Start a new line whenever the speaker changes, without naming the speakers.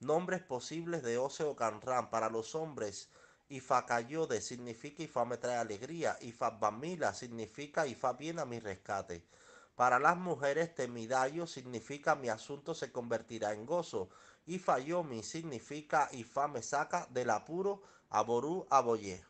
Nombres posibles de Oseo Canran para los hombres. Ifacayode significa Ifa me trae alegría. Bamila significa Ifa viene a mi rescate. Para las mujeres, Temidayo significa mi asunto se convertirá en gozo. Ifayomi significa Ifa me saca del apuro, Aború, Aboyé.